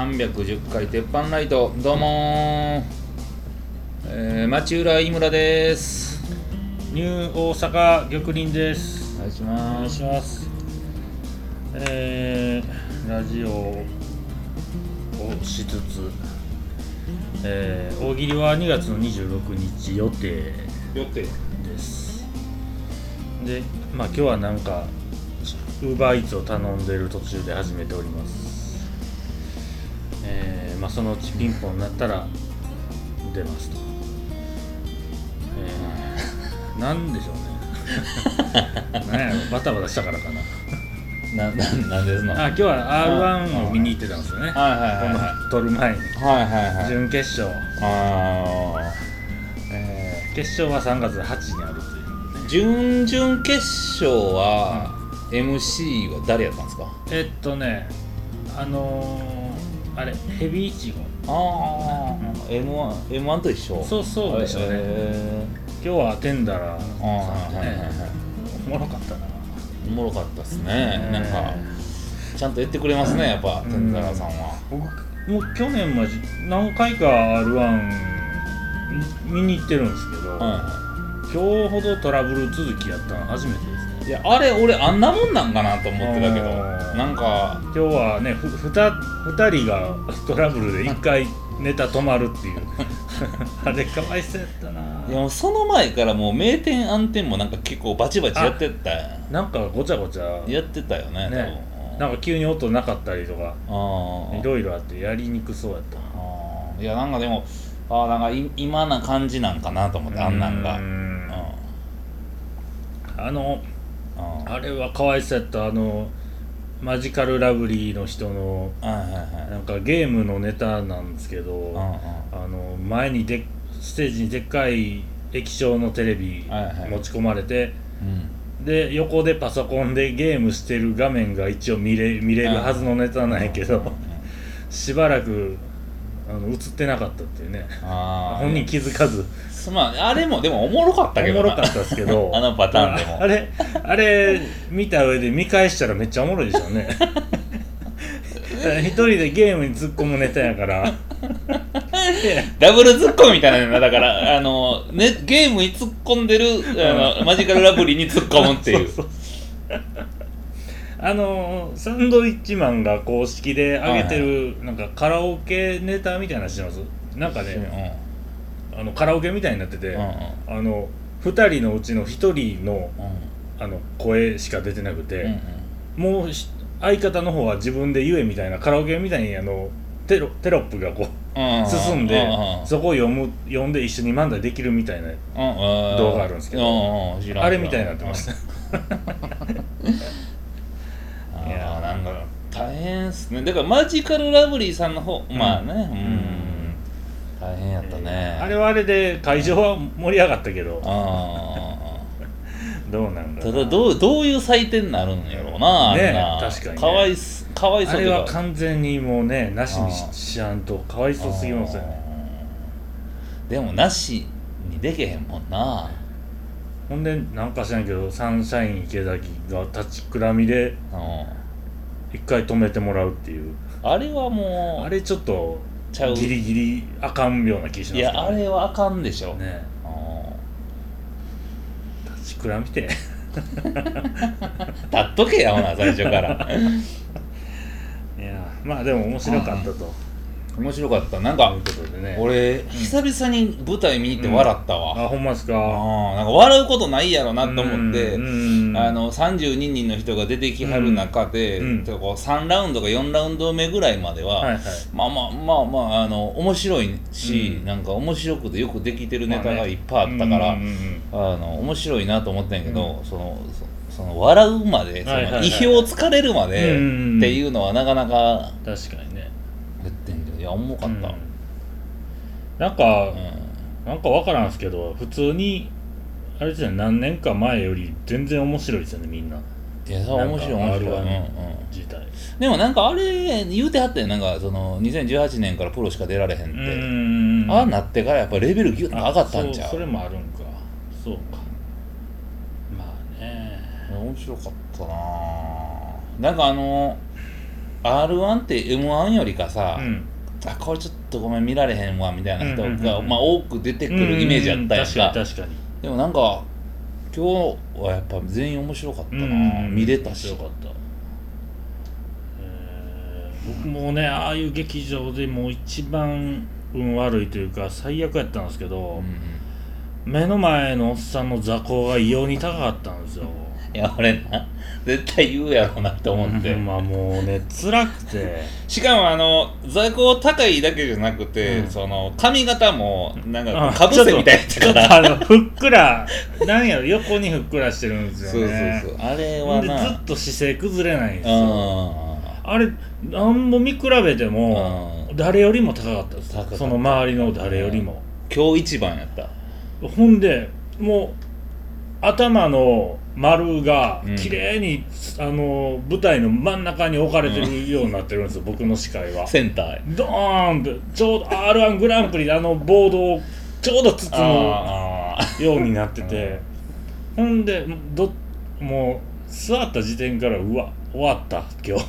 第310回鉄板ライトどうもー、えー、町浦井村です。ニュー大阪玉林です。お願いしお願います。しますえー、ラジオをしつつ、えー、大喜利は2月の26日予定。よってです。でまあ今日はなんかウーバーイーツを頼んでる途中で始めておりますあそのうちピンポンになったら出ますと。えー、なんでしょうね。なんやろバタバタしたからかな。なななんですのあ今日は R1 を見に行ってたんですよね。はいはいはい撮る前に。はいはいはい。準決勝、あえー、決勝は3月8にあるという。ー準々決勝は MC は誰やったんですか？えっとねあのー、あれヘビイチゴ。ああ M1, M1 と一緒。そうそうでしょうね。へ今日はテンダラーさんはいはいはい。ねおもろかったな。おもろかったっすね。なんかちゃんとやってくれますねやっぱうん。テンダラーさんは。僕もう去年まじ何回か R1 見に行ってるんですけど、は今日ほどトラブル続きやったの初めてです。ねいいやあれ俺あんなもんなんかなと思ってたけど。なんか。今日はねふふた2人が トラブルで1回ネタ止まるっていう。あれかわいそうやったな。いやその前からもう名店暗転もなんか結構バチバチやってた。やなんかごちゃごちゃ。んやってたよねね。なんか急に音なかったりとかいろいろあってやりにくそうやった。いやなんかでもあーなんかい今な感じなんかなと思ってあんなんが。ううん。ん。あのうんあれはかわいそうやったあのマジカルラブリーの人のなんかゲームのネタなんですけど、あの前にでステージにでっかい液晶のテレビ持ち込まれて、うん。で横でパソコンでゲームしてる画面が一応見れ見れるはずのネタなんやけど、しばらくあの映ってなかったっていうね。本人気づかずまああれもでもおもろかったけどな。おもろかったですけど。あのパターンでも。ああれあれ見た上で見返したらめっちゃおもろいでしょうね。一人でゲームに突っ込むネタやから。で ダブルツッコミみたいなのだから。あの、ね、ゲームに突っ込んでるあのマジカルラブリーに突っ込むっていう。あのサンドイッチマンが公式で上げてる、なんかカラオケネタみたいなのしてます？なんかね、あのカラオケみたいになってて、うんうん。あの2人のうちの1人のうん。あの声しか出てなくて、うんもうし相方の方は自分で言えみたいなカラオケみたいにあのテロテロップがこううん進んでうんうん。そこを読む読んで一緒に漫才できるみたいなうんうん。動画あるんですけどうんうん。知らんあれみたいになってましたいやーなんか大変っすね。だからマジカルラブリーさんの方まあねうん大変やったね。あれはあれで会場は盛り上がったけど。あどうなんだーただどうどういう採点になるんやろうなねな。確かにね。かわいすかわいそうあれは完全にもうねなしにししやんとかわいそうすぎますよね。でもなしにでけへんもんな。ほんでなんか知らんけどサンシャイン池崎が立ちくらみでうん。一回止めてもらうっていう。あれはもうあれちょっとちゃう。ギリギリあかんような気しますいやあれはあかんでしょ、ね。うん立ちくらみて。立っとけやほな最初から。いやまあでも面白かったと面白かった。なんといかうことでね。俺久々に舞台見に行って笑ったわ、あほんまですか？あなんか笑うことないやろなと思って、うんあの32人の人が出てきはる中で、うんこう3ラウンドか4ラウンド目ぐらいまでは、はいはい。まあまあまあまああの面白いし、うん。なんか面白くてよくできてるネタまあねがいっぱいあったから、うんうんうんあの面白いなと思ったんやけど、そのそその笑うまではいはいはい意表をつかれるまでうん。っていうのはなかなか確かにねいや重かった、うん。なんか、うん。なんかわからんすけど普通にあれですよね何年か前より全然面白いですよねみんな。いやそう面白い面白い、うんうん、自体。でもなんかあれ言うてはったよなんかその2018年からプロしか出られへんって、ん。ああなってからやっぱレベルギュッと上がったんちゃそうそれもあるんか。そうか。まあね。面白かったななんかあの r 1って m 1よりかさ、うんあこれちょっとごめん見られへんわみたいな人が、うんうんうんうん。まあ、多く出てくるイメージやったやんか,、うん確かに確かに。でもなんか今日はやっぱ全員面白かったな、うん見れたし。面白かった、えー僕もねああいう劇場でもう一番運悪いというか最悪やったんですけど、目の前のおっさんの座高が異様に高かったんですよいや俺な絶対言うやろうなって思って、まあもうね辛くて。しかもあの座高高いだけじゃなくて、うん。その髪型もなんかあかぶせみたいやったちょっとからあのふっくらなんやろ横にふっくらしてるんですそうそうよねそう。あれはな。ずっと姿勢崩れないんですうよん。あれ何も見比べてもうん。誰よりも高かったです。その周りの誰よりも。今日一番やった。ほんでもう頭の丸がうん。綺麗に、あの舞台の真ん中に置かれてるようになってるんですよ、僕の視界は。センターへ。ドーンってちょうど r 1グランプリであのボードをちょうど包あむようになってて。ほんでどもう座った時点からうわ終わった今日。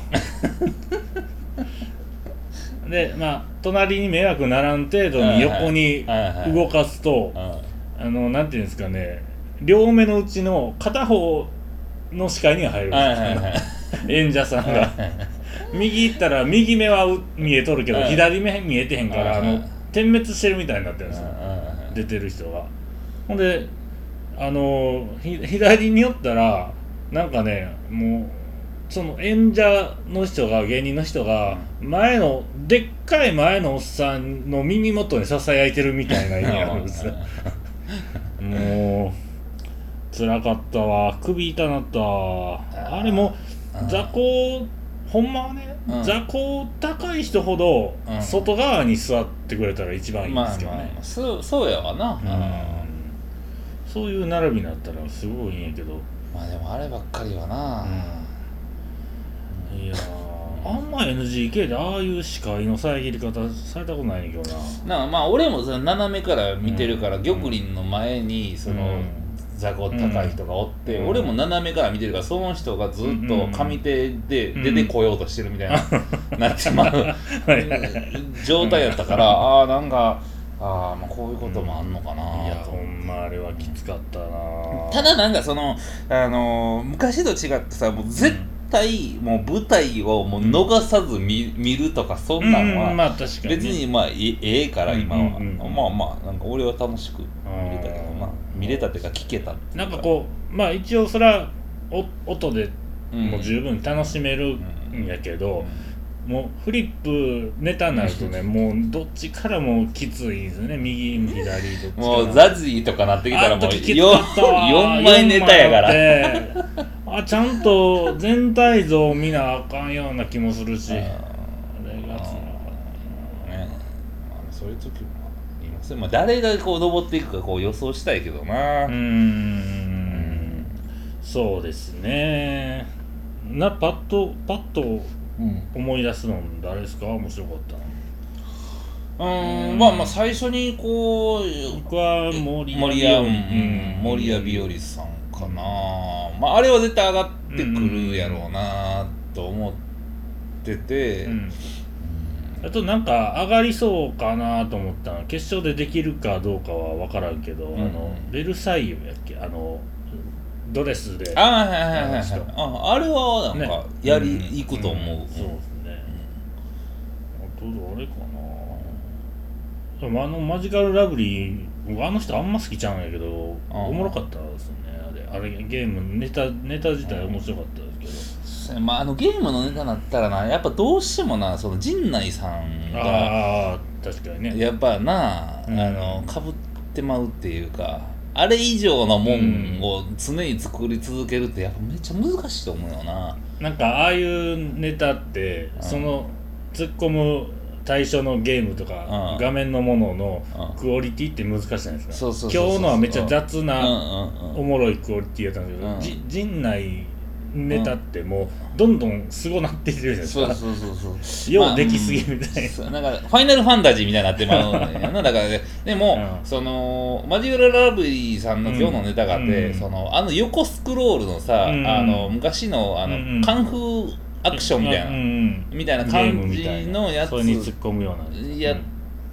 でまあ隣に迷惑ならん程度に横に動かすとああのなんていうんですかね両目のうちの片方の視界には入るんです。よ、はいはいはい。演者さんが。右行ったら右目はう見えとるけどはい左目見えてへんからあはいの点滅してるみたいになってるんですよ。うん出てる人が。ほんであのひ左に寄ったらなんかねもうその演者の人が芸人の人が前のでっかい前のおっさんの耳元にささやいてるみたいな意味あるんですよ。もう辛かったわ。首痛なったわ。あれもうん。座高ほんまはね、うん。座高高い人ほどうん。外側に座ってくれたら一番いいんまあですけどね、まあそうそうやわな、うん。そういう並びになったらすごいいいんやけど。まあでもあればっかりはな、いやーあんま NGK でああいう視界の遮り方されたことないねんけどな。なあまあ俺もその斜めから見てるから、うん玉林の前にその、うん座高高い人がおって、うん。俺も斜めから見てるからその人がずっと上手でうん出てこようとしてるみたいな、なってまう状態やったからああなんかああまあこういうこともあんのかな、いやとほんまあれはきつかったな。ただなんかその、あのー昔と違ってさもう絶対もう舞台をもう逃さず見,、見るとかそんなんは、うんまあ確かにね。別にまあえええから今は、うんうんうん。まあまあなんか俺は楽しく見れたけどうんまあ見れたっていうか聞けたっていうか。なんかこうまあ一応それはお音でうん。もう十分楽しめるんやけど、もうフリップネタになるとねもうどっちからもきついですね。右左どっちからもうザジーとかなってきたらもうあの時きつかったわ 4, 枚ネタやから。四枚あってあちゃんと全体像を見なあかんような気もするし。あれがつらかっね。まあそういう時もありますねまあ誰がこう登っていくかこう予想したいけどな、たうーん。そうですね。なパッとパッとうん。思い出すの誰ですか？面白かったの。うーん。まあまあ最初にこう僕は森森谷、ううん。ん、森谷日和さんかな、まああれは絶対上がってくるやろうなと思ってて、うん。あとなんか上がりそうかなと思ったの。決勝でできるかどうかは分からんけど、ん。あのベルサイユやっけ？あのドレスで。あはいはいはいはいあああれはなんかね。やり、うんいくと思う、ん。そうですね、あと誰かな。でもあのマジカルラブリー僕あの人あんま好きちゃうんやけどああおもろかったですねあれゲームネタネタ自体面白かったですけど。まあ、あのゲームのネタなったらなやっぱどうしてもなその陣内さんがああ確かにね。やっぱな、うん。あのかぶってまうっていうかあれ以上のもんを常に作り続けるってやっぱめっちゃ難しいと思うよな。なんかああいうネタってうん。その突っ込む対象のゲームとかうん。画面のもののうん。クオリティって難しいじゃないですか。そうそうそうそう。今日のはめっちゃ雑うんなうんうん。おもろいクオリティやったんですけど、うん。じ陣内ネタってもうどんどんすごなっていってるじゃないですか。そうそうそうそう。ようできすぎみたいな、そう。なんかファイナルファンタジーみたいになってまうね。んやなだからねでも、うん。そのマジュララブリーさんの今日のネタがあって、うん。そのあの横スクロールのさ、うん。あの昔のあの、うん。カンフーアクションみたいな、うんうんみたいな感じのやつそれに突っ込むようなやっ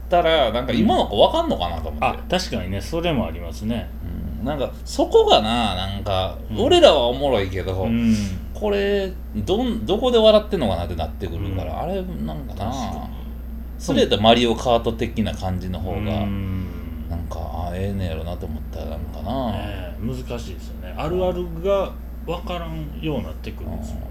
たらなんか今の子わかんのかなと思って、あ確かにねそれもありますね。うん。なんかそこがななんか、うん。俺らはおもろいけど、うん。これどんどこで笑ってんのかなってなってくるから、うん。あれなんかな。それやったらマリオカート的な感じの方が、うん。なんかあええねやろなと思ったらなんかな、ね難しいですよね。あるあるが分からんようになってくるんですよ。ね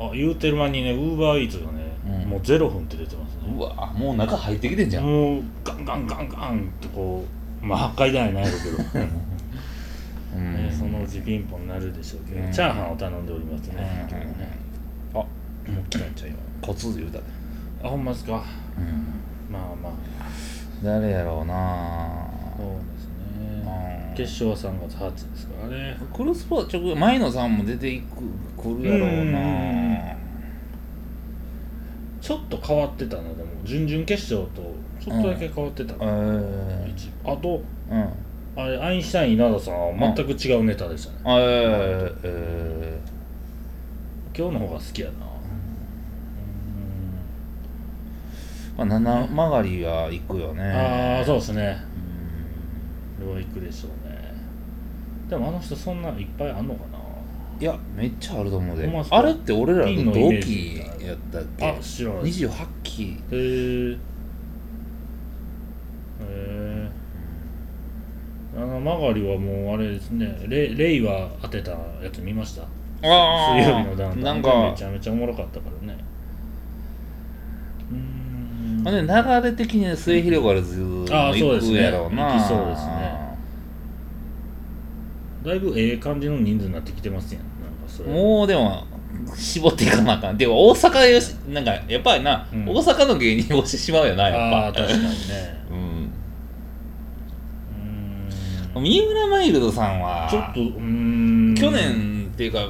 あ言うてる間にねウーバーイーツがね、うん。もう0分って出てますね。うわもう中入ってきてんじゃん、もうガンガンガンガンってこうまあ8回台ないやろうけど、うん。ね、そのうちピンポンになるでしょうけど、うん。チャーハンを頼んでおりますね、うん。ねあもう来たんちゃうよ。コツ言うたで、あほんまですか？うん、まあまあ。誰やろうなそうですね。うん決勝は3月8日ですからね。クロスポーツ直前野さんも出ていく来るやろううん。なちょっと変わってたなでも準々決勝とちょっとだけ変わってたえな、ー、一あとうん。あれアインシュタイン稲田さんは全く違うネタでしたね、えー、え今日の方が好きやな。ー、まあ七曲りは行くよね。ああそうですね。うん。両行くでしょう。ねでもあの人そんないっぱいあんのかな？いやめっちゃあると思うで。ほんまっすか？あれって俺らピンの同のイメージ期やったっあけ知らないです28期。へえへえあの曲がりはもうあれですね。レレイは当てたやつ見ました？あ水曜日のダウンタウン。なんめかちゃめちゃおもろかったからね。うーん。ほんで流れ的に末広がるずあーそう行くですね。やろうな。行きそうですねだいぶええ感じの人数になってきてますやん。なんかそれ。もうでも絞っていかなあかん。でも大阪よしなんかやっぱりな、うん。大阪の芸人をしてしまうよなあやっぱ。あ確かにね。うん。うーん。三浦マイルドさんはちょっとうーん。去年っていうか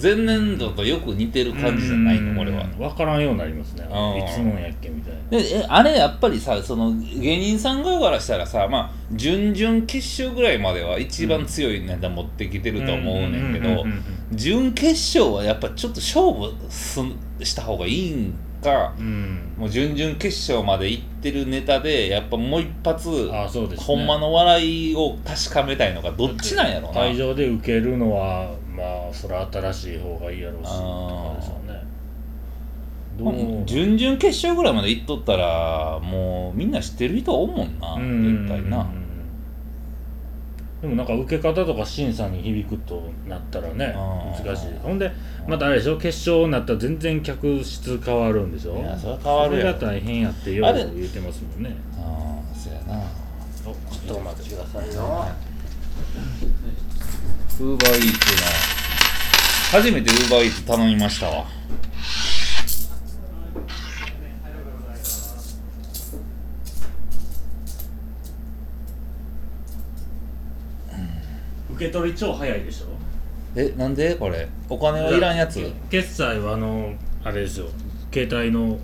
前年度とよく似てる感じじゃないのこれは。分からんようになりますね。あーいつもんやっけでえあれやっぱりさその芸人さん側からしたらさまあ準々決勝ぐらいまでは一番強いネタ持ってきてると思うねんけど準決勝はやっぱちょっと勝負すした方がいいんかうんもう準々決勝まで行ってるネタでやっぱもう一発ああそうですねほんまの笑いを確かめたいのかどっちなんやろうな会場で受けるのはまあそれ新しい方がいいやろうしとかでしょうねどまあう？準々決勝ぐらいまで行っとったらもうみんな知ってる人おんもんなうん。絶対な。でもなんか受け方とか審査に響くとなったらね難しい。ほんでまたあれでしょ？決勝になったら全然客室変わるんでしょ？いやそれは変わるそれが大変やってよう言うてますもんね。ああそうやな。おちょっとお待ちくださいよ。ウーバーイーツの初めてウーバーイーツ頼みましたわ受け取り超早いでしょ？えなんで？これ。お金はいらんやつ。け決済はあのあれですよ。携帯の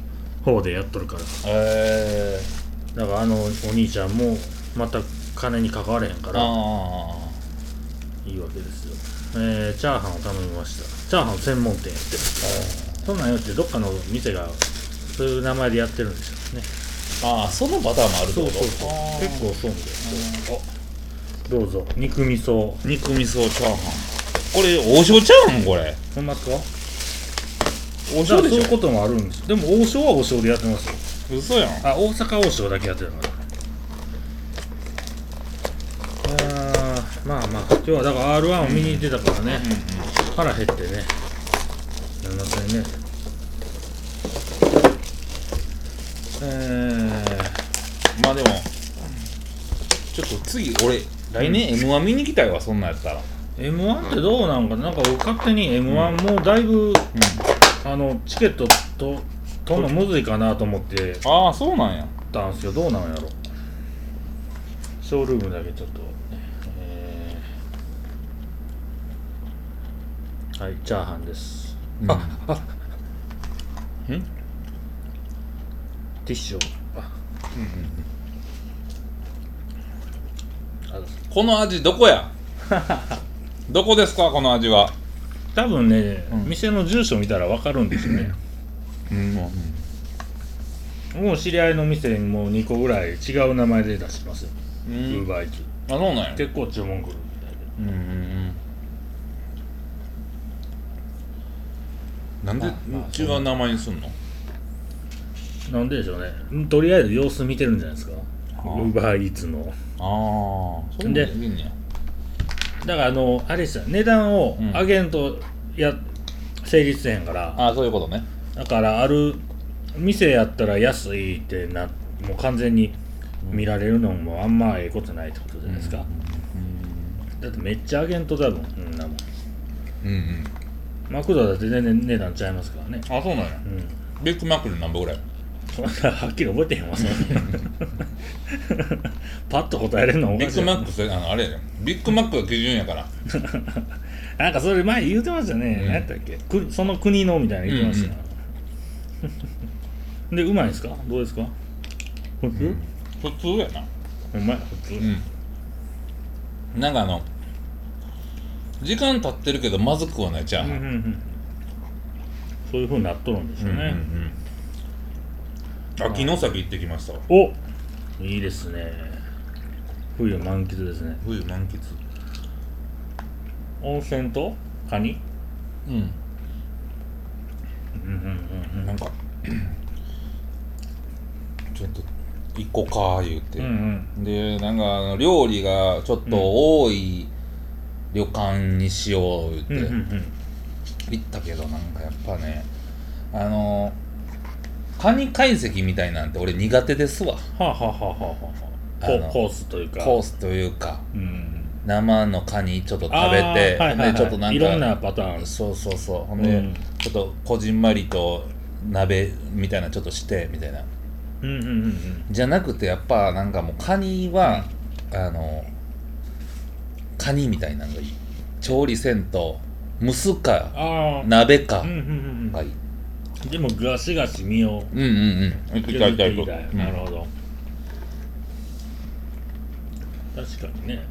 方でやっとるから。えだからあのお兄ちゃんもまた金に関われへんかー、ら。あいいわけですよ。えー、チャーハンを頼みました。チャーハン専門店やってる。そんなんよってどっかの店がそういう名前でやってるんですよね。あああそのパターンもあるってこと？結構そうみたいですよ。あどうぞ。肉味噌肉味噌チャーハン。これ王将ちゃうん？これ。ほんまっすか王じゃあそういうこともあるんですでも王将は王将でやってますよ。嘘やん。あ大阪王将だけやってるのか。まあまあ。今日はだから r 1を見に行ってたからね、腹減ってね。すいませんね。えー、まあでもちょっと次俺来年 m 1見に行きたいわそんなんやったら。m 1ってどうなんかな？なんか僕勝手に m 1もうだいぶ、うあのチケットと取るのむずいかなと思って。んああそうなんや。たんすよ。どうなんやろ。ショールームだけちょっと、えー。はいチャーハンです。ああんティッシュあ。あこの味どこや？どこですか？この味は。多分ね、うん。店の住所見たら分かるんですよね。うん。もう知り合いの店にもう2個ぐらい違う名前で出してます。ようウーんバーイーツ。あそうなんや。結構注文来るみたいで。うんうんうん。なんで違う名前にすんの？なんででしょうね。うんとりあえず様子見てるんじゃないですか。あ。ウーバーイーツのああそうできんねやだからあのあれですよ値段をうん。上げんとや、成立せへんから。ああそういうことね。だからある店やったら安いってなもう完全に見られるのもあんまええことないってことじゃないですか、だってめっちゃ上げんと多分うんなも。んうんうん。マクドだって全然値段ちゃいますからね。あそうなんや。うん。ビッグマックで何ぼぐらい？そんなはっきり覚えてへんわそんな。パッと答えれるのおかしい。ビッグマックそれあのあれやでビッグマックが基準やから。なんかそれ前言うてましたね、うん。何やったっけ？くその国のみたいな言ってました。よ、でうまいですか？どうですか？普通、普通やな。うまい普通、うん。なんかあの時間経ってるけどまずくはないじゃん、うんうんうん。そういうふうになっとるんでしょうね、うんうんうん秋の崎行ってきました。わおいいですね。冬満喫ですね。冬満喫。温泉と？カニ？うん。うんうんうんなんか ちょっと行こうか言うて、うんうん。でなんか料理がちょっと多い旅館にしよう言って、うんうんうん。行ったけどなんかやっぱねあのカニ解析みたいなんて俺苦手ですわ。はあ、はあはあはあはあ、あ。のココースというか。コースというか。うん。生のカニちょっと食べて、はいはいちょっとなんかいろんなパターン。そうそうそう。ほんで、うんちょっとこじんまりと鍋みたいなちょっとしてみたいな。うんうんうんうん。じゃなくてやっぱなんかもうカニは、あのカニみたいなのがいい。調理せんと蒸すか鍋かうんうんがいい、うんでもガシガシ身をうん、うんうん。行きたい。たい行きたいなるほど。確かにね。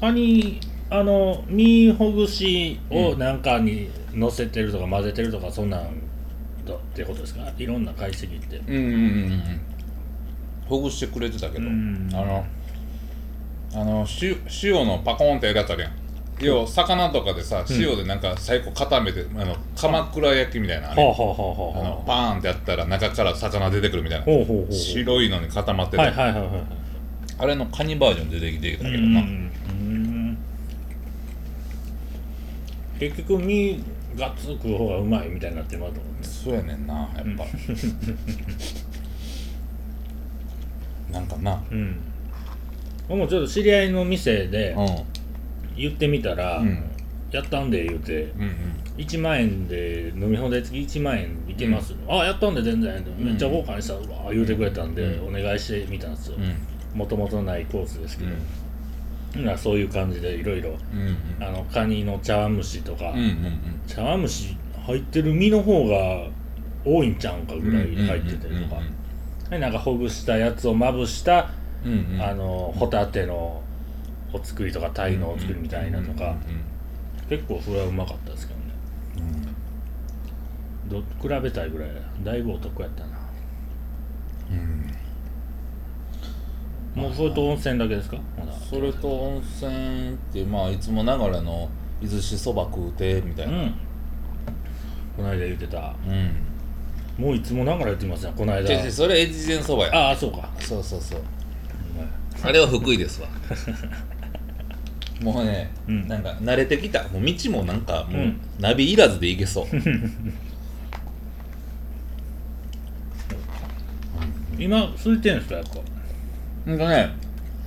カニあの身ほぐしをなんかに乗せてるとか混ぜてるとかそんなんだってことですか？いろんな解析って。うんうんうんうん。ほぐしてくれてたけど、うん。あのあの塩塩のパコンってやるやつあるやん要は魚とかでさ塩でなんか最後固めて、あの鎌倉焼きみたいなあれはあはあはああはあのパーンってやったら中から魚出てくるみたいな。ほうほうほうほう。白いのに固まってて、はいはいはいはいはい。あれのカニバージョン出てきてたけどな、結局身がっつく方がうまいみたいになってまうと思うんですそうやねんなやっぱ、なんかな。うん。僕もちょっと知り合いの店でうん言ってみたら、うん。やったんで言うてうんうん。1万円で飲み放題付き1万円いけます、あやったんで全然めっちゃ豪華にしたわ言うてくれたんで、うお願いしてみたんですよ。うん。もともとないコースですけど、ならそういう感じでいろいろカニの茶碗蒸しとか、うんうん茶碗蒸し入ってる身の方が多いんちゃうんかぐらい入ってたりとか、でなんかほぐしたやつをまぶした、うんうんうん。あのホタテのお作りとか鯛のお作りみたいなとか、結構それはうまかったですけどね。ど比べたいぐらいだいぶお得やったな。うん。うんもうそれと温泉だけですか？それと温泉ってまあいつもながらの伊豆市そば食うてみたいな。うん。この間言ってた。うん。もういつもながら言ってますねこの間。それ越前そばや。ああそうか。そうそうそう。あれは福井ですわ もうね、うん。なんか慣れてきた。もう道もなんかもう、うんナビいらずで行けそう。今空いてるんですかやっぱ？ほんとね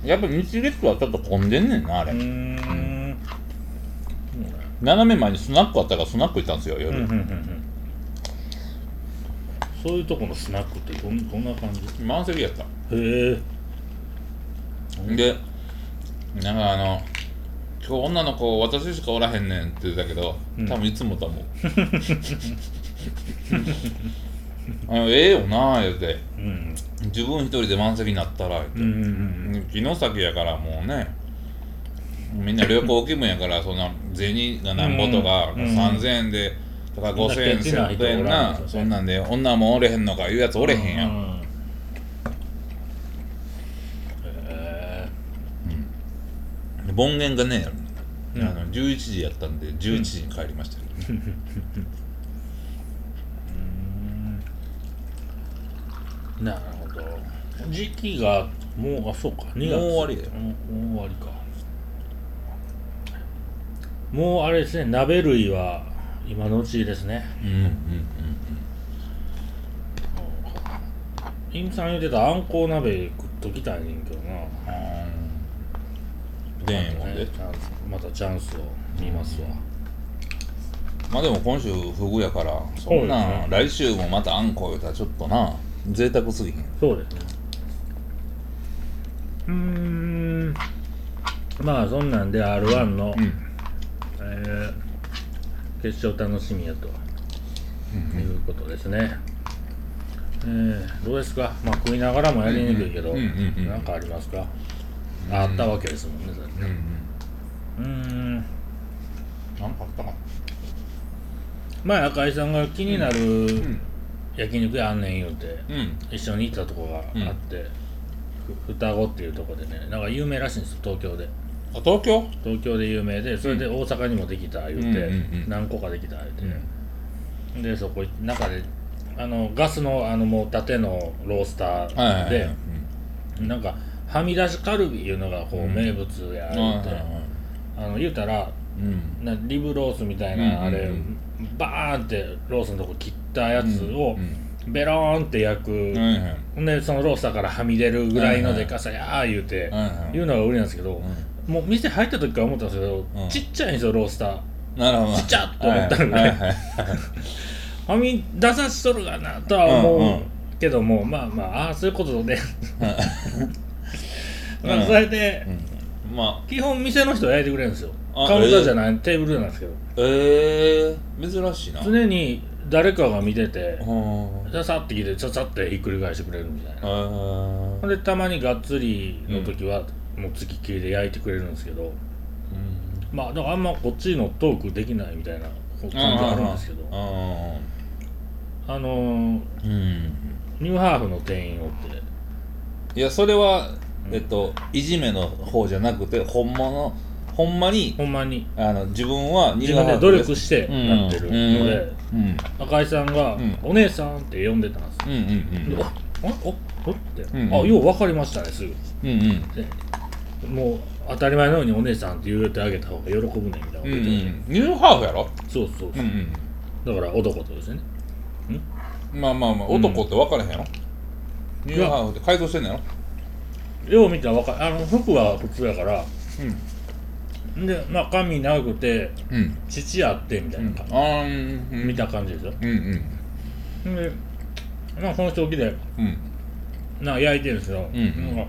やっぱ道列はちょっと混んでんねんなあれ、うーん。斜め前にスナックあったからスナック行ったんですよ夜、うんうんうんうん。そういうとこのスナックってどんどんな感じ？へ満席やった。えでなんかあの「今日女の子私しかおらへんねん」って言ったけどうん。多分いつもと思うあのええよなあ言うて。うん。自分一人で満席になったら言うて、うんうんやからもうねみんな旅行気分やからそんな銭がなんぼとか、うん。うん3000円でとか5000円ケチな人1000円なそんなんで女もおれへんのかいうやつおれへんやん、うんへ盆言がね、うん。あの11時やったんで11時に帰りましたよ、ーなるほど。時期がもうあそうか。2月。もう終わりだよ。うんもう終わりか。もうあれですね鍋類は今のうちですね。うんうんうんインさん言ってたあんこう鍋食っときたいねんけどなうんで。んもんで。またチャンスを見ますわ。まあでも今週フグやからそんな、来週もまたあんこ言うたらちょっとな贅沢すぎひん。そうですね。うーん。まあそんなんで r 1の、うん。えー決勝楽しみやと。いうことですね、えーどうですか？まあ食いながらもやりにくいけどうんうんうんうん何かありますか？ああったわけですもんねだってうん。うんうーん。なんかあったか前赤井さんが気になるうん。焼肉屋あんねん言うてうん。一緒に行ったとこがあって、ふ双子っていうとこでねなんか有名らしいんですよ東京で。あ東京？東京で有名でそれで大阪にもできた言うて、何個かできた言うて、でそこ中であのガスのあのもう縦のロースターはいで、なんかはみ出しカルビいうのがこう、うん。名物やうん言うて、あの言うたらうん。なリブロースみたいな、あれバーンってロースのとこ切ったやつをうんベローンって焼く、うんはでそのロースターからはみ出るぐらいのでかさやー言うて、はいうのが売りなんですけど、もう店入った時から思ったんですけど、うん。ちっちゃいんですよロースター。なるほど。ちっちゃっと思ったのね。はみ出さしとるがなとは思う、けどもまあまあああそういうことで それで、うん。まあ。基本店の人が焼いてくれるんですよ。あカウンターじゃない、テーブルなんですけど。ええ珍しいな。常に誰かが見ててうん。ささって来てささってひっくり返してくれるみたいな。ほんでたまにがっつりの時は、もうつきっきりで焼いてくれるんですけど。まあだからあんまこっちのトークできないみたいな感じあるんですけど。ああのーーうん。ニューハーフの店員おって。いやそれはえっといじめの方じゃなくてほんまのほんまにほんまに。あの自分は自分で努力してなってるので、うん。赤井さんが、うん。お姉さん」って呼んでたんですよ、うんうんでああおおって、うんうん。あよう分かりましたねすぐ。うんうん。でもう当たり前のようにお姉さんって言うてあげた方が喜ぶねんみたいなことうんう言ってん。ニューハーフやろ？たそうそうそう、うんだから男とですよね。うんまあまあまあ男って分からへんやろ？ニューハーフって改造してんのやろ？よう見たら分かる。あの服は普通やから。うん。でまあ髪長くてうん。父あってみたいな感じ、あーうん。見た感じですようんうん。でまあその人起きでうん。なんか焼いてるんですよ、うんうん。な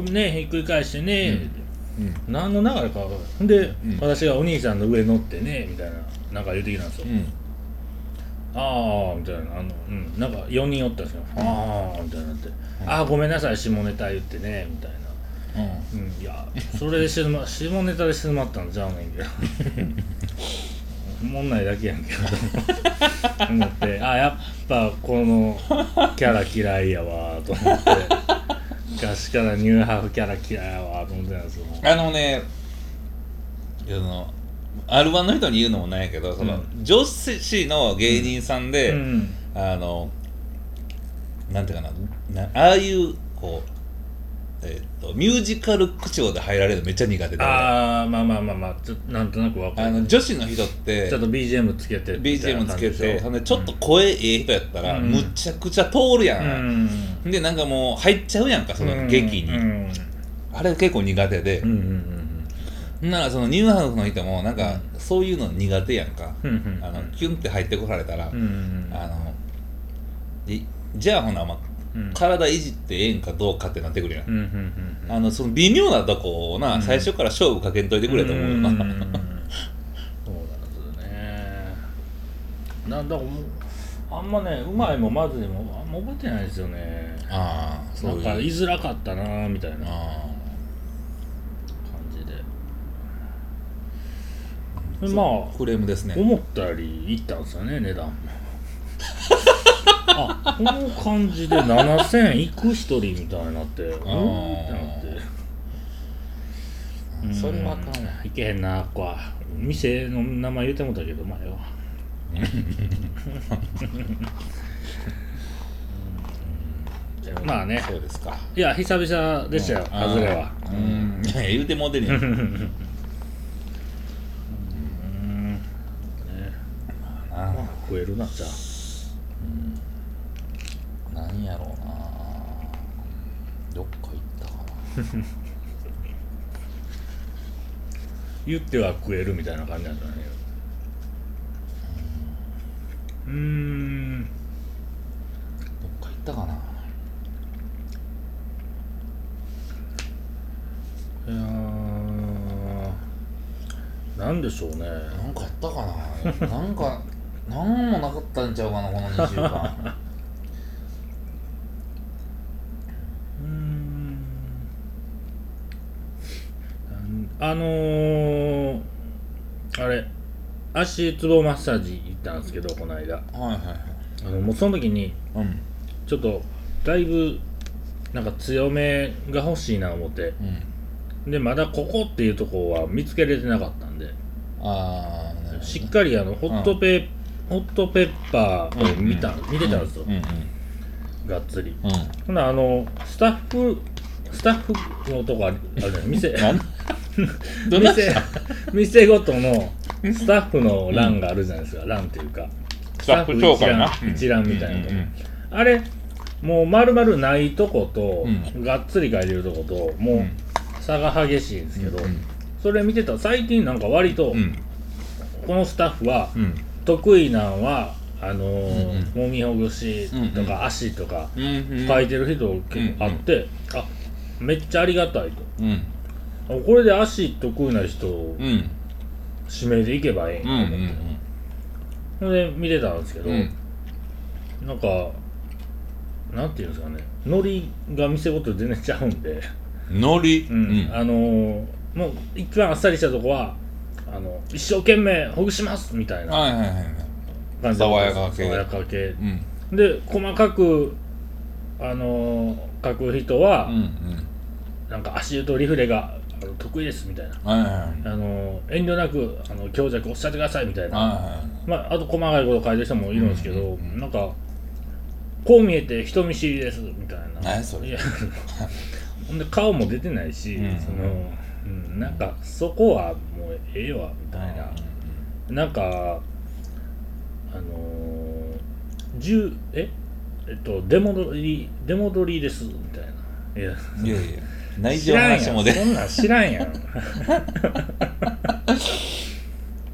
んかねひっくり返してね、うん。何の流れか分からん。で、ん。私がお兄さんの上乗ってねみたいななんか言うてきたんですよ、うんああみたいなあの、うん、なんか4人おったんですよ、ああみたいになって、ああごめんなさい下ネタ言ってねみたいな。うん。いやそれで静ま下ネタで静まったんちゃうねんけど。おもんないだけやんけど。思ってあやっぱこのキャラ嫌いやわと思って。昔からニューハーフキャラ嫌いやわと思ってたんですよ。あのねその R1 の人に言うのもないけどその、う女子の芸人さんで、うん。あのなんていうかななああいうこうえっとミュージカル口調で入られるのめっちゃ苦手で。あああまあまあまあまあちょっとなんとなくわかる。の女子の人ってちょっと BGM つけて BGM つけてほんでちょっと声ええ人やったら、うん。むちゃくちゃ通るや、うん。んでなんかもう入っちゃうやんかその劇に、うん。あれ結構苦手で。うん、うんうんならそのニューハーフの人もなんかそういうの苦手やんか、うんうん。あのキュンって入ってこられたら、うんうんあのいじゃあほな、まあうん。体いじってええんかどうかってなってくるやん、うんうんうんうん。あのその微妙なとこをな、うん。最初から勝負かけんといてくれと思うよな、んそうなんですよね。なんだかもうあんまねうまいもまずいもあんま覚えてないですよね。ああそうなんか言いづらかったなみたいな。感あじでまクレームですね。あ思ったよりいったんですよね値段も。あこの感じで7000いく一人みたいになってうんってなってうん。それはあかんわ。いけへんなここは。店の名前言うてもうたけどまあええわうん。まあね。そうですか。いや久々でしたよ外れは。うん。言うてもうてね なまあ食えるなじゃあ。なんやろうな。どっか行ったかな。言っては食えるみたいな感じなんだねうーん。どっか行ったかな。いやーなんでしょうね。なんかあったかな。なんかなんもなかったんちゃうかなこの2週間。うーん。あのー、あれ足つぼマッサージ行ったんですけどこの間。はいはいはい。あのもうその時にうんちょっとだいぶなんか強めが欲しいな思って。うん。でまだここっていうところは見つけれてなかったんで。ああしっかりあのホットペ、ホットペッパーを見た、見てたんですよ、うんうん。がっつり。うん。ほなあのスタッフスタッフのとこあるじゃない？店。店店ごとのスタッフの欄があるじゃないですか、欄っていうか。スタッフ紹介な？一覧みたいなとあれもう丸々ないとこと、うがっつり書いてるとこともうん。う差が激しいんですけど、うん。それ見てたら最近なんか割と、うん。このスタッフはうん得意なんはあのーうんもみほぐしとうんか足とかうん書いてる人結構あって、あめっちゃありがたいと。うん。あこれで足得意な人をうん。指名でいけばええんうんやと思って、それで見てたんですけど、うん。なんかなんていうんですかね。ノリが店ごとで全然ちゃうんで、のりうん。あのーもう一番あっさりしたとこはあの一生懸命ほぐしますみたいなはいはいはいはい。感じ爽やか系。爽やか系。うん。で細かくあのー書く人は、うんうん。なんか足湯とリフレがあの得意ですみたいな、はいはいはい。あのー遠慮なくあの強弱おっしゃってくださいみたいな、はまあ、あと細かいこと書いてる人もいるんですけど、うんうんうん。なんかこう見えて人見知りですみたいな。何それ。いやほんで顔も出てないし、うん。そのうん、なんかそこはもうええわみたいな、なんかあのー、10え？えっと出戻り出戻りですみたいな。いやいやいや内知情話もでそんなん知らんやん。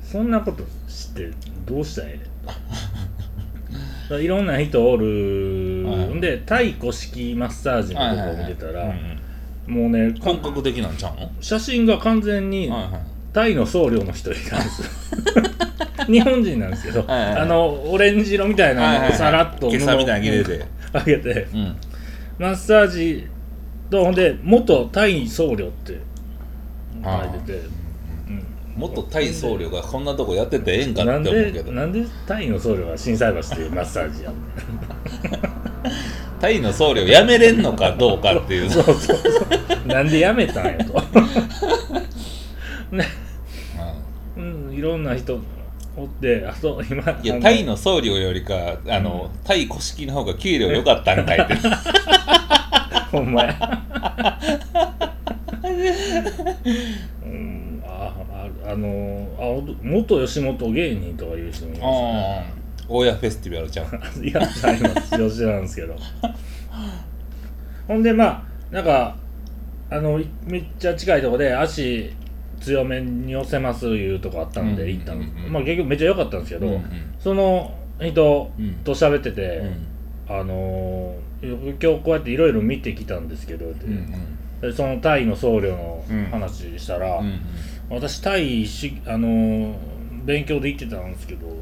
そんなこと知ってどうしたらええいろんな人おる、はいんでタイ古式マッサージのとこを見てたら、はいはいはい。うんもうね本格的なんちゃうの？写真が完全にはいはい。タイの僧侶の人いたんですよ 日本人なんですけど、はいはいはい。あのオレンジ色みたいなのをさらっと今朝みたいなの着てて。あげて。うん。マッサージとほんで元タイ僧侶って書いてて、うん。元タイ僧侶がこんなとこやっててええんかなんって思うけど。でなんでタイの僧侶が心斎橋っていうマッサージやんの？タイの僧侶やめれんのかどうかっていう。そうそうそう。なんでやめたんやと。ね。うんいろんな人おってあと今いやタイの僧侶よりかあの、タイ古式の方が給料良かったんかいって。ほんまや。うんあああのあお元吉本芸人とかいう人もいますね。ああ大家フェスティバルちゃう いやあります。吉田なんですけど。ほんでまあなんかあのいめっちゃ近いとこで足強めに寄せますいうとこあったんうんうんうんで行ったん。です、まあ結局めっちゃ良かったんですけど、うんうん。その人うんと喋ってて、うん。あのー今日こうやっていろいろ見てきたんですけど、って。うんでそのタイの僧侶のうん。話したら、うんうん。私タイし、あのー勉強で行ってたんですけど、って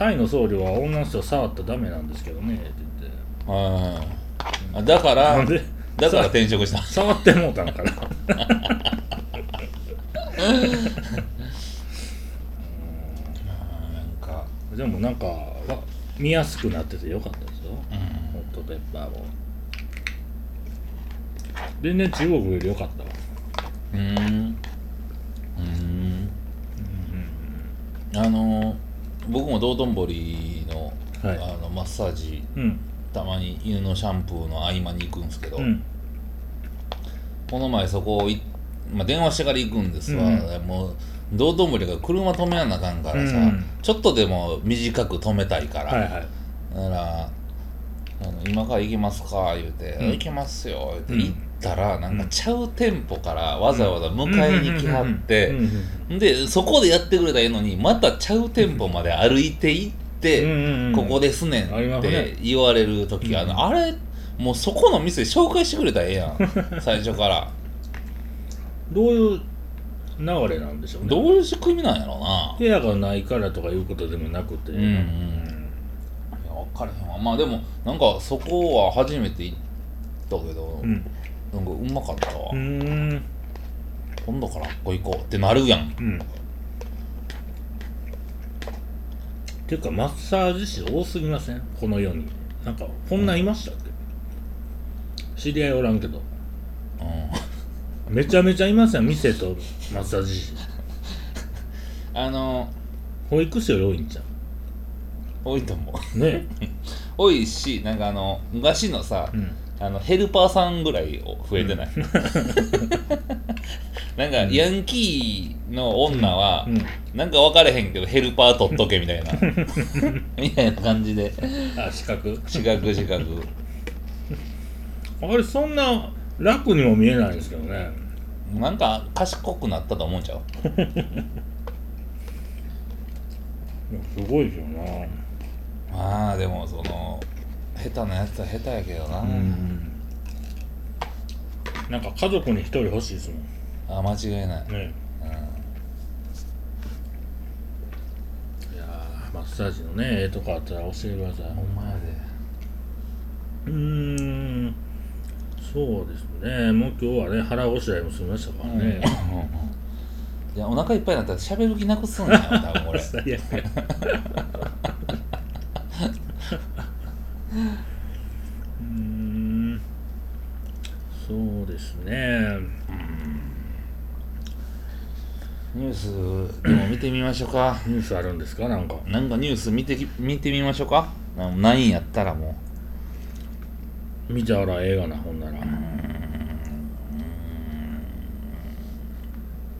タイの僧侶は女の人触ったらダメなんですけどねって言って。はいあだからなんで？だから転職した。触ってもうたのかな。でもなんかわ見やすくなっててよかったですよ。うん。ホットペッパーも全然中国より良かったわ。うーん。うーん。あの僕も道頓堀の,、はい。あのマッサージうん。たまに犬のシャンプーの合間に行くんですけど、うん。この前そこい、まあ、電話してから行くんですわ、うん。もう道頓堀が車止めやなあかんからさ、うん。ちょっとでも短く止めたいから、はいはい。だからあの「今から行きますか?」言うて「うん。行きますよ」言うてうん。行ったらなんかちゃう店舗からわざわざ迎えに来はってでそこでやってくれたらええのにまたちゃう店舗まで歩いて行って、ここですねんって言われる時、あの。あれもうそこの店紹介してくれたらええやん。最初から。どういう流れなんでしょうね。どういう仕組みなんやろうな。部屋がないからとかいうことでもなくて、うんうん。いや分からへんわ。まあでもなんかそこは初めて行ったけど、うんなんかうまかったわ、うーん。今度からここ行こうってなるやん。うん。ていうかマッサージ師多すぎません？この世に。なんかこんなんいましたっけ、知り合いおらんけど。うん。めちゃめちゃいますよ店とマッサージ師。あの保育士より多いんちゃ多いと思うう。ね。多いしなんかあの昔のさ、うんあのヘルパーさんぐらい増えてない、なんかヤンキーの女は、うん。なんか分かれへんけどヘルパー取っとけみたいな。みたいな感じで。あ資格？四角四角あれそんな楽にも見えないんですけどね。なんか賢くなったと思うんちゃう？すごいですよな。まあでもその下手なやつは下手やけどな、うん。なんか家族に一人欲しいですもん。あ間違いない、ね。うん。いやーマッサージのねええとこあったら教えてくださ。いほんまやで。うーん。そうですね。もう今日はね腹ごしらえも済みましたからね、いやお腹いっぱいになったら喋る気なくすんや多分俺。最悪やうーんそうですねニュースでも見てみましょうか。ニュースあるんですか？なんか。なんかニュース見てき見てみましょうか。あないんやったらも見ちゃうらええがなほんなら。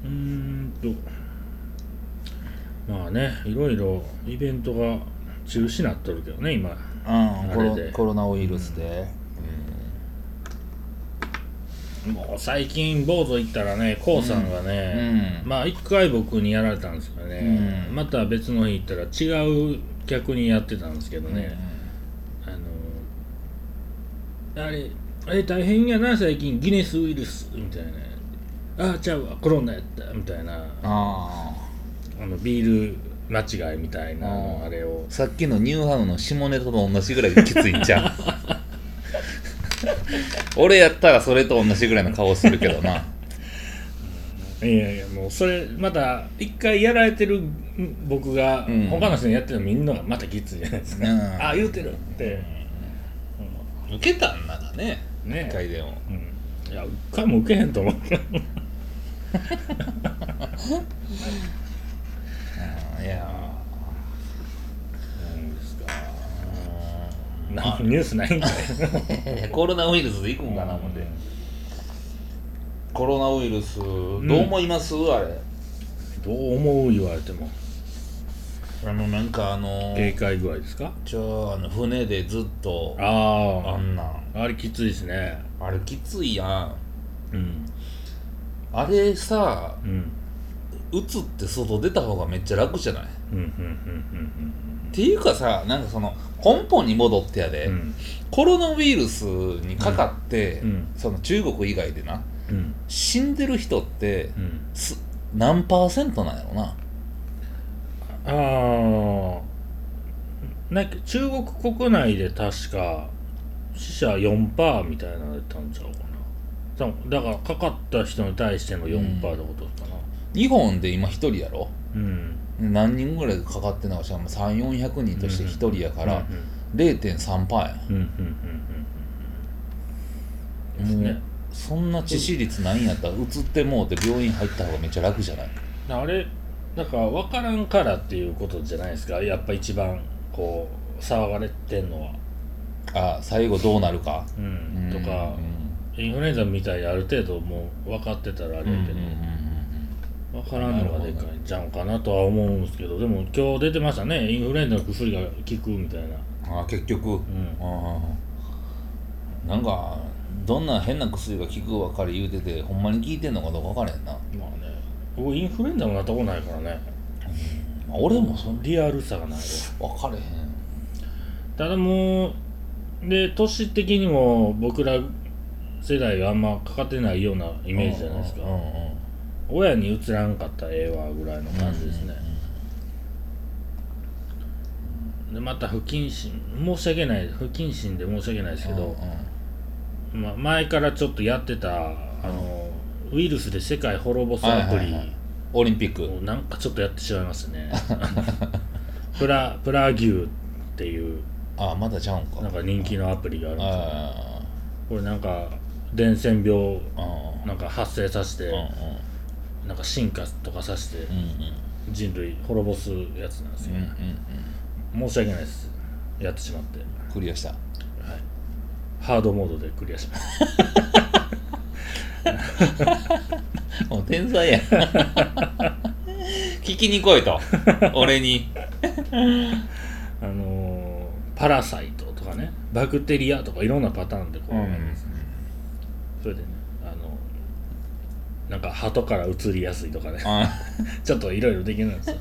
うん。と。まあねいろいろイベントが中止になっとるけどね今。うんコロコロナウイルスで、もう最近坊主行ったらね k o さんがね、うん。まあ一回僕にやられたんですけどね、うん。また別の日行ったら違う客にやってたんですけどね、あのあれあれ大変やな最近ギネスウイルスみたいな。ああちゃうわコロナやったみたいな。ああのビール間違いみたいなあれを。あさっきのニューハウの下ネタと同じぐらいきついんちゃう？俺やったらそれと同じぐらいの顔するけどな。いやいやもうそれまた一回やられてる僕が、うん。他の人にやってるの見るのがまたきついじゃないですか、うん。あ言うてるって、受けたんならね。ね一回でも。うん、いや一回も受けへんと思うけど。いやなニュースないんかい。う んコロナウイルスで行くんかな思ってコロナウイルスどう思います、あれ。どう思う言われても。あのなんかあの警戒具合ですか？じゃああの船でずっとああんな。んああれきついですね。あれきついやん。うん。あれさうん。打つって外出た方がめっちゃ楽じゃない？っうんうんうんていうかさなんかその根本に戻ってやで、うん。うんコロナウイルスにかかって、うん。その中国以外でなうん。死んでる人って何パーセントなんやろな。ああなんか中国国内で確か死者4%みたいなのやったんちゃうかな。だからかかった人に対しての4%ってことかな。日本で今一人やろ。うん何人ぐらいかかってんのかしら3400人として1人やから、0.3%やうんうん。うんうんうんうんもうそんな致死率ないんやったら移ってもうて病院入った方がめっちゃ楽じゃない？あれだから分からんからっていうことじゃないですか？やっぱ一番こう騒がれてんのは、あ最後どうなるか。うん、とかインフルエンザみたいにある程度もう分かってたらあれやけど、分からんのがでかいんちゃうかなとは思うんですけどでも今日出てましたね。インフルエンザの薬が効くみたいな。あ結局、うん。あー。なんかどんな変な薬が効くばかり言うててほんまに効いてんのかどうか分からへんな、まあね。僕インフルエンザもなったことないからね。まあ俺もそんリアルさがないわ。分かれへん。ただもうで年的にも僕ら世代があんまかかってないようなイメージじゃないですか。うんうんうん親に移らんかったらええわぐらいの感じですね、でまた不謹慎申し訳ない不謹慎で申し訳ないですけど、まあ、前からちょっとやってたあの、ウイルスで世界滅ぼすアプリはいはいはい。オリンピック。をなんかちょっとやってしまいましたね。プラプラギューっていう。あまだちゃうんか。なんか人気のアプリがあるんですこれなんか伝染病なんか発生させてうんうんなんか進化とかさせてうんうん。人類滅ぼすやつなんですよ、うんうんうん。申し訳ないです。やってしまって、はい、クリアした。ハードモードでクリアしました もう天才や。聞きに来いと。俺に。あのーパラサイトとかねバクテリアとかいろんなパターンでこう、それでねなんか鳩から移りやすいとかね。あ。ちょっといろいろできるんですよ。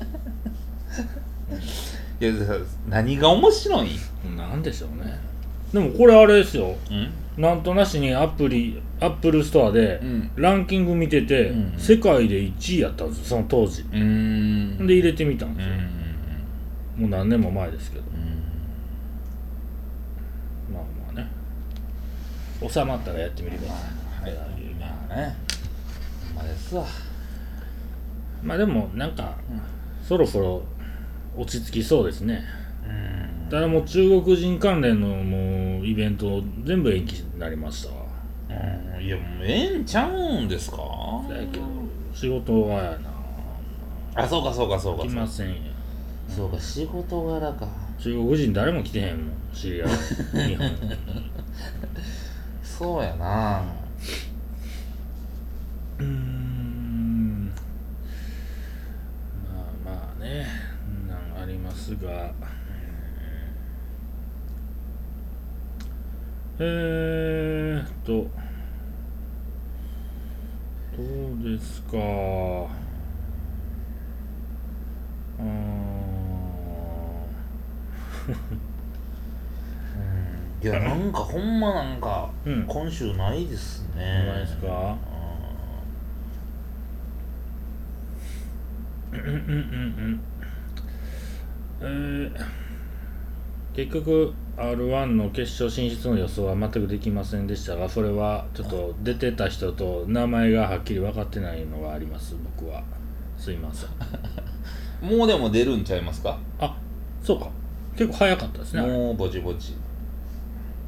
いやさ何が面白いん？なんでしょうね。でもこれあれですよ。うん。なんとなしにアプリアップルストアでうん。ランキング見てて、うん世界で1位やったんですよその当時。で入れてみたんうんですよ、もう何年も前ですけど。まあまあね。収まったらやってみれば。い。いはいまあねですわ。まあでもなんか、そろそろ落ち着きそうですね。うん。ただもう中国人関連のもうイベント全部延期になりましたわ。うん。いやもうええんちゃうんですか？だけど仕事がやなあそうかそうかそうか来ませんよ。そうか仕事柄か。中国人誰も来てへんもん知り合い。日本に。そうやな。うーんまあまあねなんありますが。えーっと。どうですか。うー。ん いやなんかほんまなんか、うん。今週ないですね。ないですか。うんうんうんうんえー結局 r 1の決勝進出の予想は全くできませんでしたがそれはちょっと出てた人と名前がはっきり分かってないのがあります僕は。すいません。もうでも出るんちゃいますか？あそうか。結構早かったですねもうぼちぼち。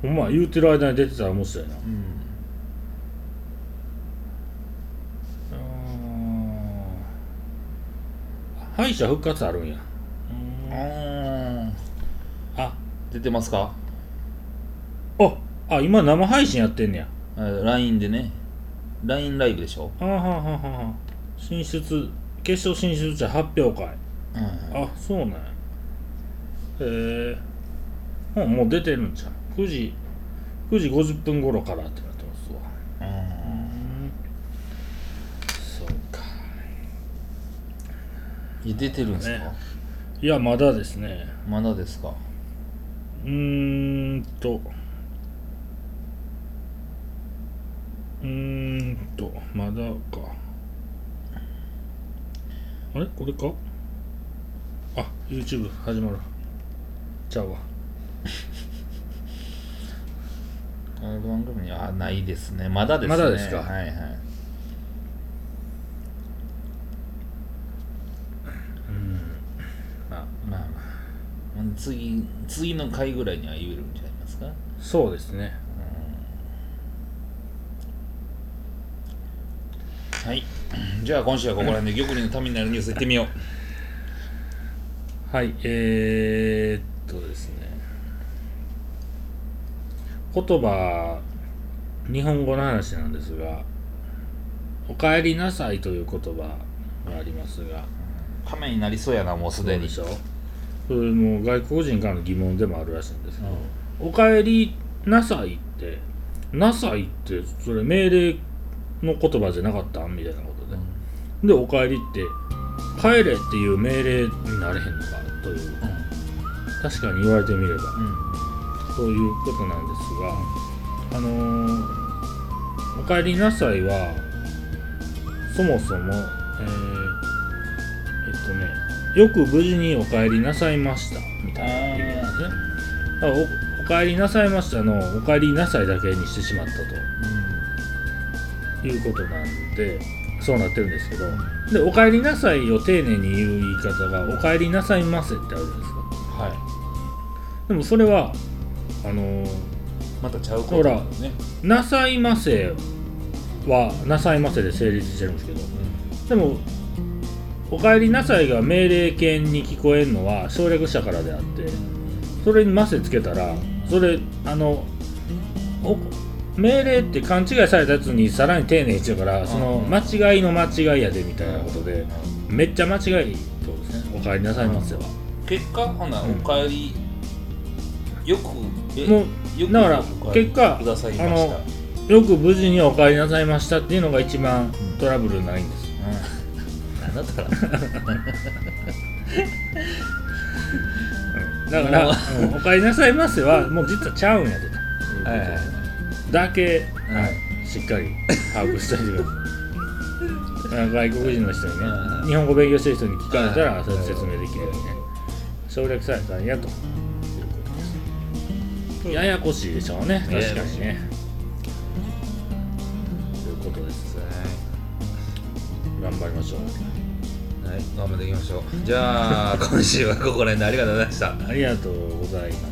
ほんま言うてる間に出てたら面白いな。うん。敗者復活あるんやああ出てますか？ああ今生配信やってんねや。あ LINE でね。LINE ライブでしょ？はあはあはあはあ進出決勝進出者発表会。うん。あそうなんや。へえうんもう出てるんじゃん9時9時50分頃からってなってますわ。うん。そうか。いや出てるんですか、ねいやまだですね。まだですか？うーんと。うーんとまだか。あれ？これか？あ YouTube 始まる。ちゃうわこの番組にあないですね。まだですね。まだですか？はいはいうん次次の回ぐらいには言えるんじゃないですか？そうですね。はい。じゃあ今週はここら辺で玉林のためになるニュースいってみよう。はいえー、っとですね。言葉日本語の話なんですが「おかえりなさい」という言葉がありますが。ためになりそうやなもうすでに。でしょそれもう外国人からの疑問でもあるらしいんですけど「おかえりなさい」って「なさい」ってそれ命令の言葉じゃなかったんみたいなことで、で「おかえり」って「帰れ」っていう命令になれへんのかという確かに言われてみればそういうことなんですがあのーおかえりなさい」はそもそもえー、えっとねよく無事にお帰りなさいました。みたいな意味なんですね。だからおお帰りなさいましたのお帰りなさいだけにしてしまったと。いうことなんでそうなってるんですけど。でお帰りなさいを丁寧に言う言い方がお帰りなさいませってあるじゃないですか。はでもそれはあのまたちゃうことなんですね。なさいませはなさいませで成立してるんですけど。でもお帰りなさいが命令形に聞こえるのは省略したからであってそれに「ませ」つけたらそれあのお命令って勘違いされたやつにさらに丁寧にしてるからその間違いの間違いやでみたいなことでめっちゃ間違いってことですね。お帰りなさいませは。結果ほな、うん。おかえりよくえもよくだから結果あのうよく無事にお帰りなさいましたっていうのが一番トラブルないんですうん、だったら。だから も「うんお帰りなさいませ」はもう実はちゃうんやでと。はいはいはい。だけ、はい。はいしっかり把握しておいてください。外国人の人にねはい日本語勉強してる人に聞かれたはいらそれ説明できるようにね。省略されたんやと。いうことです。ややこしいでしょうね。確かにね。ということです頑張りましょう。はい頑張っていきましょう。じゃあ 今週はここら辺でありがとうございました。ありがとうございます